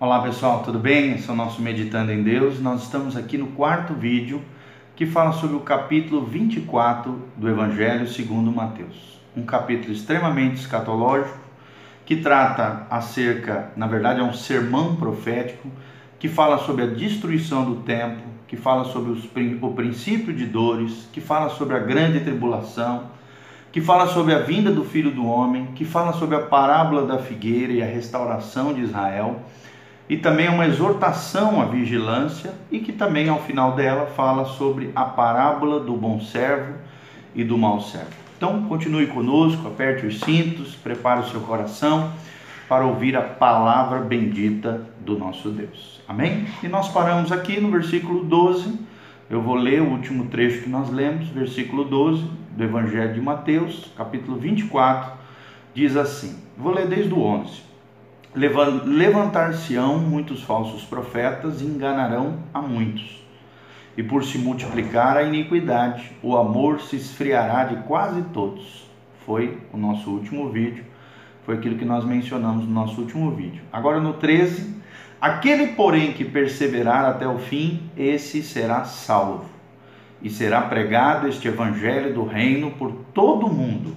Olá pessoal, tudo bem? Esse é o nosso Meditando em Deus. Nós estamos aqui no quarto vídeo que fala sobre o capítulo 24 do Evangelho segundo Mateus. Um capítulo extremamente escatológico que trata acerca, na verdade é um sermão profético que fala sobre a destruição do templo, que fala sobre os, o princípio de dores, que fala sobre a grande tribulação, que fala sobre a vinda do Filho do Homem, que fala sobre a parábola da figueira e a restauração de Israel e também uma exortação à vigilância e que também ao final dela fala sobre a parábola do bom servo e do mau servo. Então, continue conosco, aperte os cintos, prepare o seu coração para ouvir a palavra bendita do nosso Deus. Amém? E nós paramos aqui no versículo 12. Eu vou ler o último trecho que nós lemos, versículo 12 do Evangelho de Mateus, capítulo 24, diz assim: Vou ler desde o 11. Levantar-se-ão muitos falsos profetas e enganarão a muitos. E por se multiplicar a iniquidade, o amor se esfriará de quase todos. Foi o nosso último vídeo, foi aquilo que nós mencionamos no nosso último vídeo. Agora no 13, aquele porém que perseverar até o fim, esse será salvo. E será pregado este evangelho do reino por todo o mundo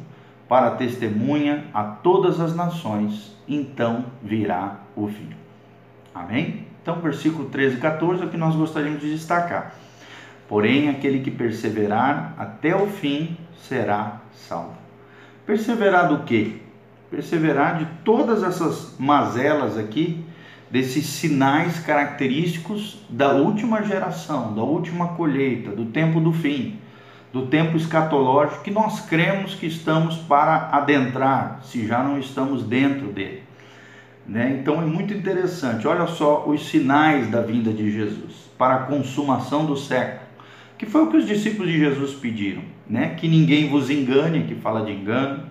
para testemunha a todas as nações, então virá o fim. Amém? Então, versículo 13 e 14 é o que nós gostaríamos de destacar. Porém, aquele que perseverar até o fim será salvo. Perseverar do quê? Perseverar de todas essas mazelas aqui, desses sinais característicos da última geração, da última colheita, do tempo do fim do tempo escatológico que nós cremos que estamos para adentrar, se já não estamos dentro dele. Né? Então é muito interessante. Olha só os sinais da vinda de Jesus para a consumação do século, que foi o que os discípulos de Jesus pediram, né? Que ninguém vos engane, que fala de engano,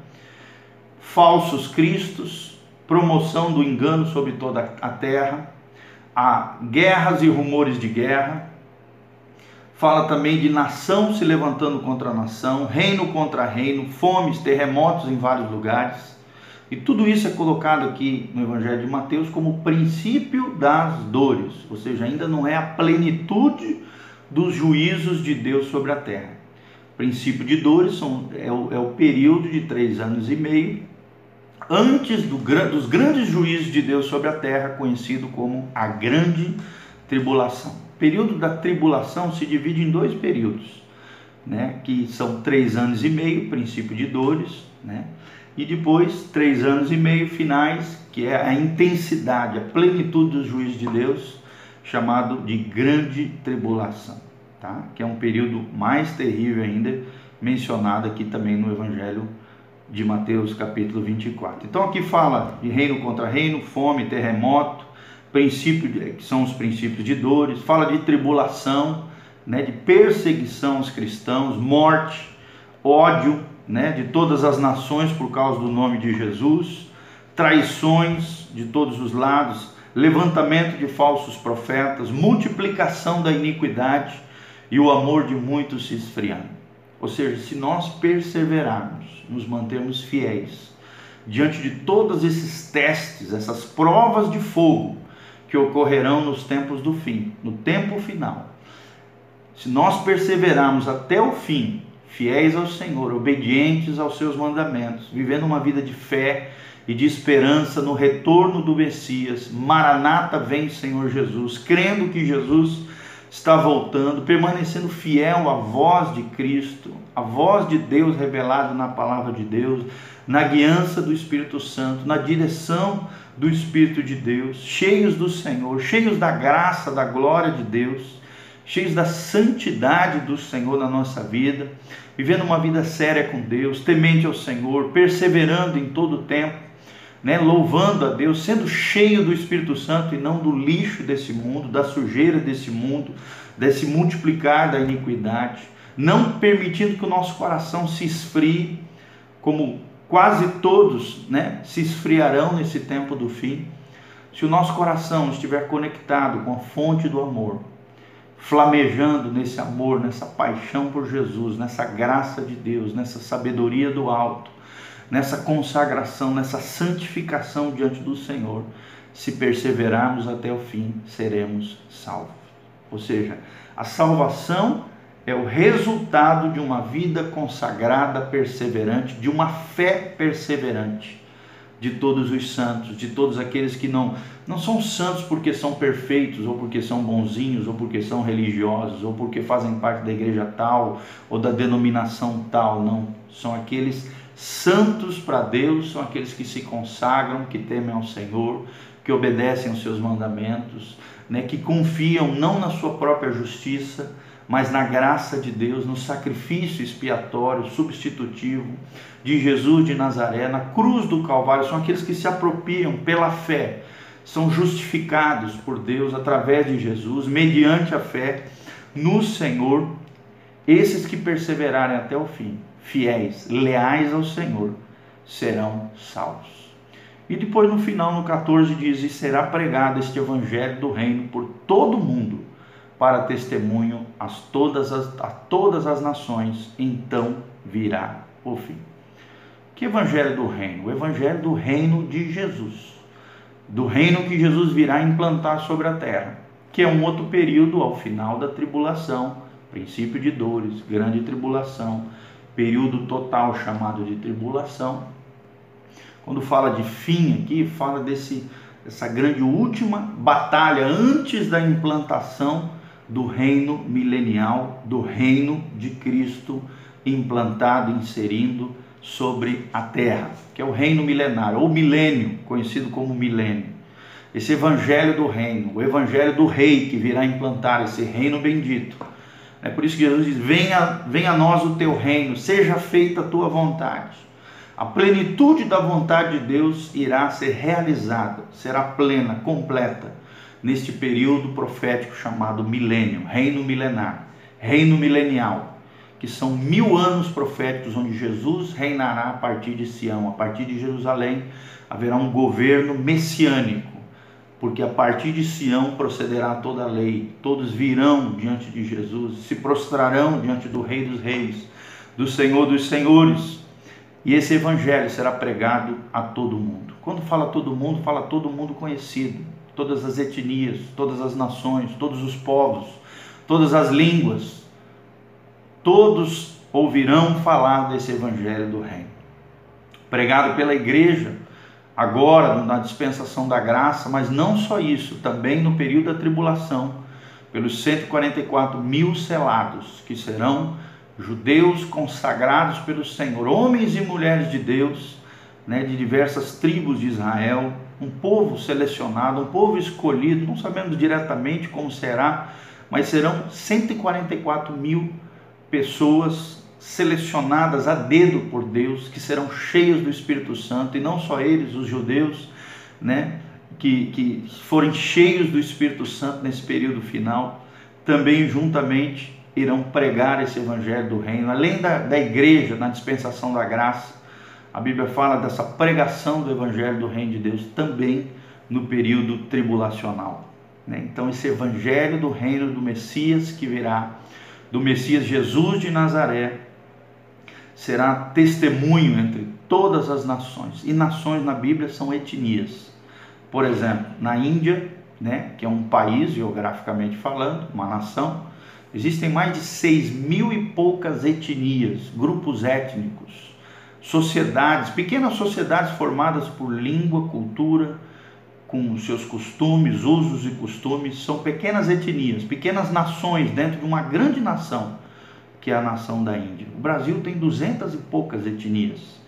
falsos cristos, promoção do engano sobre toda a terra, a guerras e rumores de guerra, fala também de nação se levantando contra nação, reino contra reino, fomes, terremotos em vários lugares. E tudo isso é colocado aqui no Evangelho de Mateus como princípio das dores, ou seja, ainda não é a plenitude dos juízos de Deus sobre a terra. O princípio de dores são, é, o, é o período de três anos e meio antes do, dos grandes juízos de Deus sobre a terra, conhecido como a grande tribulação período da tribulação se divide em dois períodos, né? que são três anos e meio, princípio de dores, né? e depois três anos e meio finais, que é a intensidade, a plenitude dos juízos de Deus, chamado de grande tribulação, tá? que é um período mais terrível ainda, mencionado aqui também no Evangelho de Mateus capítulo 24. Então aqui fala de reino contra reino, fome, terremoto, princípio que são os princípios de dores, fala de tribulação, né, de perseguição aos cristãos, morte, ódio, né, de todas as nações por causa do nome de Jesus, traições de todos os lados, levantamento de falsos profetas, multiplicação da iniquidade e o amor de muitos se esfriando. Ou seja, se nós perseverarmos, nos mantermos fiéis diante de todos esses testes, essas provas de fogo, que ocorrerão nos tempos do fim, no tempo final. Se nós perseverarmos até o fim, fiéis ao Senhor, obedientes aos seus mandamentos, vivendo uma vida de fé e de esperança no retorno do Messias, Maranata vem Senhor Jesus, crendo que Jesus está voltando, permanecendo fiel à voz de Cristo, à voz de Deus revelada na palavra de Deus, na guiança do Espírito Santo, na direção do Espírito de Deus, cheios do Senhor, cheios da graça, da glória de Deus, cheios da santidade do Senhor na nossa vida, vivendo uma vida séria com Deus, temente ao Senhor, perseverando em todo o tempo, né, louvando a Deus, sendo cheio do Espírito Santo e não do lixo desse mundo, da sujeira desse mundo, desse multiplicar da iniquidade, não permitindo que o nosso coração se esfrie como quase todos né, se esfriarão nesse tempo do fim. Se o nosso coração estiver conectado com a fonte do amor, flamejando nesse amor, nessa paixão por Jesus, nessa graça de Deus, nessa sabedoria do alto, nessa consagração, nessa santificação diante do Senhor, se perseverarmos até o fim, seremos salvos. Ou seja, a salvação é o resultado de uma vida consagrada, perseverante, de uma fé perseverante de todos os santos, de todos aqueles que não não são santos porque são perfeitos ou porque são bonzinhos ou porque são religiosos ou porque fazem parte da igreja tal ou da denominação tal, não, são aqueles santos para Deus, são aqueles que se consagram, que temem ao Senhor, que obedecem aos seus mandamentos, né, que confiam não na sua própria justiça, mas na graça de Deus, no sacrifício expiatório, substitutivo de Jesus de Nazaré, na cruz do Calvário, são aqueles que se apropriam pela fé, são justificados por Deus através de Jesus, mediante a fé no Senhor, esses que perseverarem até o fim, fiéis, leais ao Senhor, serão salvos. E depois no final, no 14, diz: E será pregado este evangelho do reino por todo o mundo para testemunho a todas as, a todas as nações, então virá o fim. Que evangelho do reino? O evangelho do reino de Jesus, do reino que Jesus virá implantar sobre a terra, que é um outro período ao final da tribulação, princípio de dores, grande tribulação, período total chamado de tribulação. Quando fala de fim aqui, fala desse essa grande última batalha antes da implantação do reino milenial, do reino de Cristo implantado, inserindo sobre a terra, que é o reino milenário, ou milênio, conhecido como milênio. Esse evangelho do reino, o evangelho do rei que virá implantar esse reino bendito. É por isso que Jesus diz: venha, venha a nós o teu reino, seja feita a tua vontade. A plenitude da vontade de Deus irá ser realizada, será plena, completa neste período profético chamado milênio, reino milenar, reino milenial, que são mil anos proféticos onde Jesus reinará a partir de Sião, a partir de Jerusalém haverá um governo messiânico, porque a partir de Sião procederá toda a lei, todos virão diante de Jesus, se prostrarão diante do Rei dos Reis, do Senhor dos Senhores, e esse evangelho será pregado a todo mundo. Quando fala todo mundo, fala todo mundo conhecido, todas as etnias, todas as nações, todos os povos, todas as línguas, todos ouvirão falar desse evangelho do reino. Pregado pela igreja, agora na dispensação da graça, mas não só isso, também no período da tribulação, pelos 144 mil selados, que serão judeus consagrados pelo Senhor, homens e mulheres de Deus, né, de diversas tribos de Israel, um povo selecionado, um povo escolhido, não sabemos diretamente como será, mas serão 144 mil pessoas selecionadas a dedo por Deus, que serão cheias do Espírito Santo, e não só eles, os judeus, né, que, que forem cheios do Espírito Santo nesse período final, também juntamente irão pregar esse evangelho do reino, além da, da igreja, na dispensação da graça, a Bíblia fala dessa pregação do Evangelho do Reino de Deus também no período tribulacional. Né? Então, esse Evangelho do Reino do Messias que virá, do Messias Jesus de Nazaré, será testemunho entre todas as nações. E nações na Bíblia são etnias. Por exemplo, na Índia, né, que é um país geograficamente falando, uma nação, existem mais de seis mil e poucas etnias, grupos étnicos sociedades, pequenas sociedades formadas por língua, cultura, com seus costumes, usos e costumes, são pequenas etnias, pequenas nações dentro de uma grande nação, que é a nação da Índia. O Brasil tem duzentas e poucas etnias.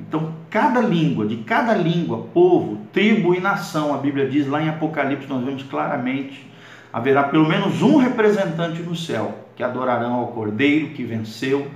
Então, cada língua, de cada língua, povo, tribo e nação, a Bíblia diz lá em Apocalipse, nós vemos claramente, haverá pelo menos um representante no céu, que adorarão ao Cordeiro que venceu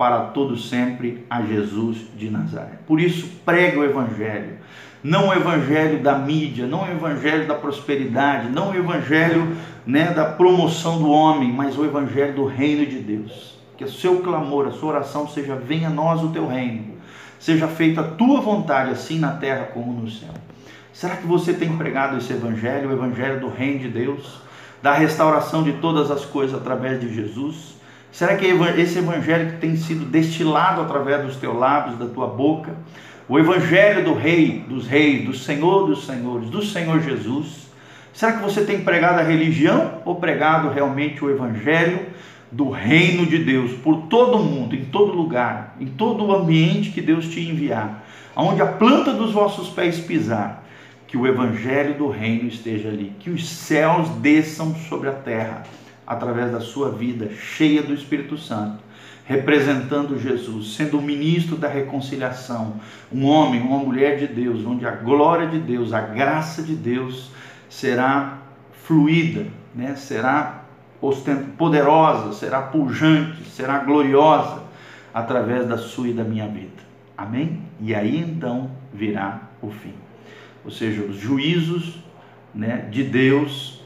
para todo sempre a Jesus de Nazaré. Por isso, prega o Evangelho. Não o Evangelho da mídia, não o Evangelho da prosperidade, não o Evangelho né, da promoção do homem, mas o Evangelho do reino de Deus. Que o seu clamor, a sua oração seja: venha a nós o teu reino, seja feita a tua vontade, assim na terra como no céu. Será que você tem pregado esse Evangelho, o Evangelho do reino de Deus, da restauração de todas as coisas através de Jesus? Será que esse evangelho que tem sido destilado através dos teus lábios, da tua boca, o evangelho do rei, dos reis, do Senhor dos senhores, do Senhor Jesus? Será que você tem pregado a religião ou pregado realmente o evangelho do reino de Deus por todo o mundo, em todo lugar, em todo o ambiente que Deus te enviar, aonde a planta dos vossos pés pisar, que o evangelho do reino esteja ali, que os céus desçam sobre a terra através da sua vida cheia do Espírito Santo, representando Jesus, sendo o ministro da reconciliação, um homem, uma mulher de Deus, onde a glória de Deus, a graça de Deus será fluida, né? será poderosa, será pujante, será gloriosa através da sua e da minha vida. Amém? E aí então virá o fim. Ou seja, os juízos né, de Deus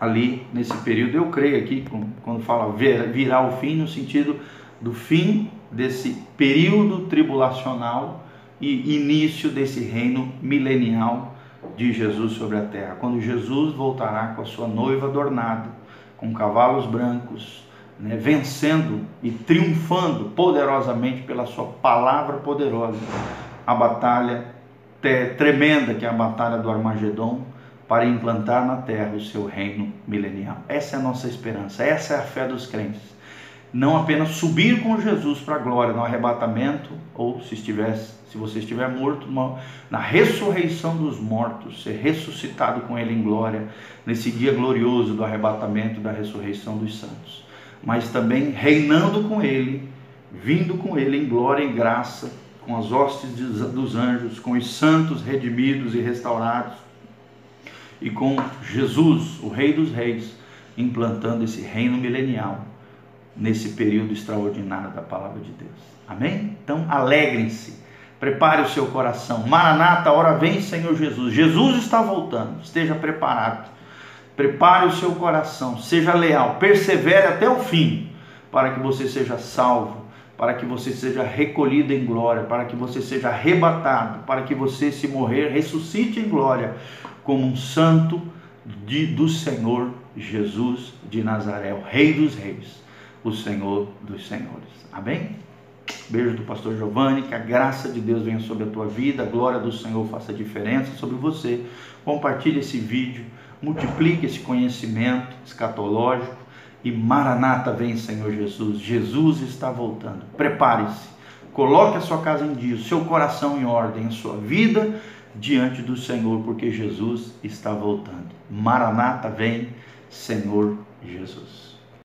ali nesse período. Eu creio aqui, quando fala virá o fim, no sentido do fim desse período tribulacional e início desse reino milenial de Jesus sobre a terra. Quando Jesus voltará com a sua noiva adornada, com cavalos brancos, né, vencendo e triunfando poderosamente pela sua palavra poderosa a batalha tremenda que é a batalha do Armagedon para implantar na terra o seu reino milenial. Essa é a nossa esperança, essa é a fé dos crentes. Não apenas subir com Jesus para a glória no arrebatamento, ou se estivesse, se você estiver morto, na ressurreição dos mortos, ser ressuscitado com ele em glória, nesse dia glorioso do arrebatamento da ressurreição dos santos, mas também reinando com ele, vindo com ele em glória e graça, com as hostes dos anjos, com os santos redimidos e restaurados, e com Jesus, o Rei dos Reis, implantando esse reino milenial nesse período extraordinário da palavra de Deus. Amém? Então, alegrem-se, prepare o seu coração. Maranata, hora vem, Senhor Jesus. Jesus está voltando, esteja preparado. Prepare o seu coração, seja leal, persevere até o fim, para que você seja salvo, para que você seja recolhido em glória, para que você seja arrebatado, para que você, se morrer, ressuscite em glória como um santo de, do Senhor Jesus de Nazaré, o Rei dos Reis, o Senhor dos Senhores. Amém? Beijo do pastor Giovanni, que a graça de Deus venha sobre a tua vida, a glória do Senhor faça diferença sobre você. Compartilhe esse vídeo, multiplique esse conhecimento escatológico e Maranata vem, Senhor Jesus. Jesus está voltando. Prepare-se. Coloque a sua casa em dia, o seu coração em ordem, a sua vida diante do Senhor, porque Jesus está voltando. Maranata, vem, Senhor Jesus.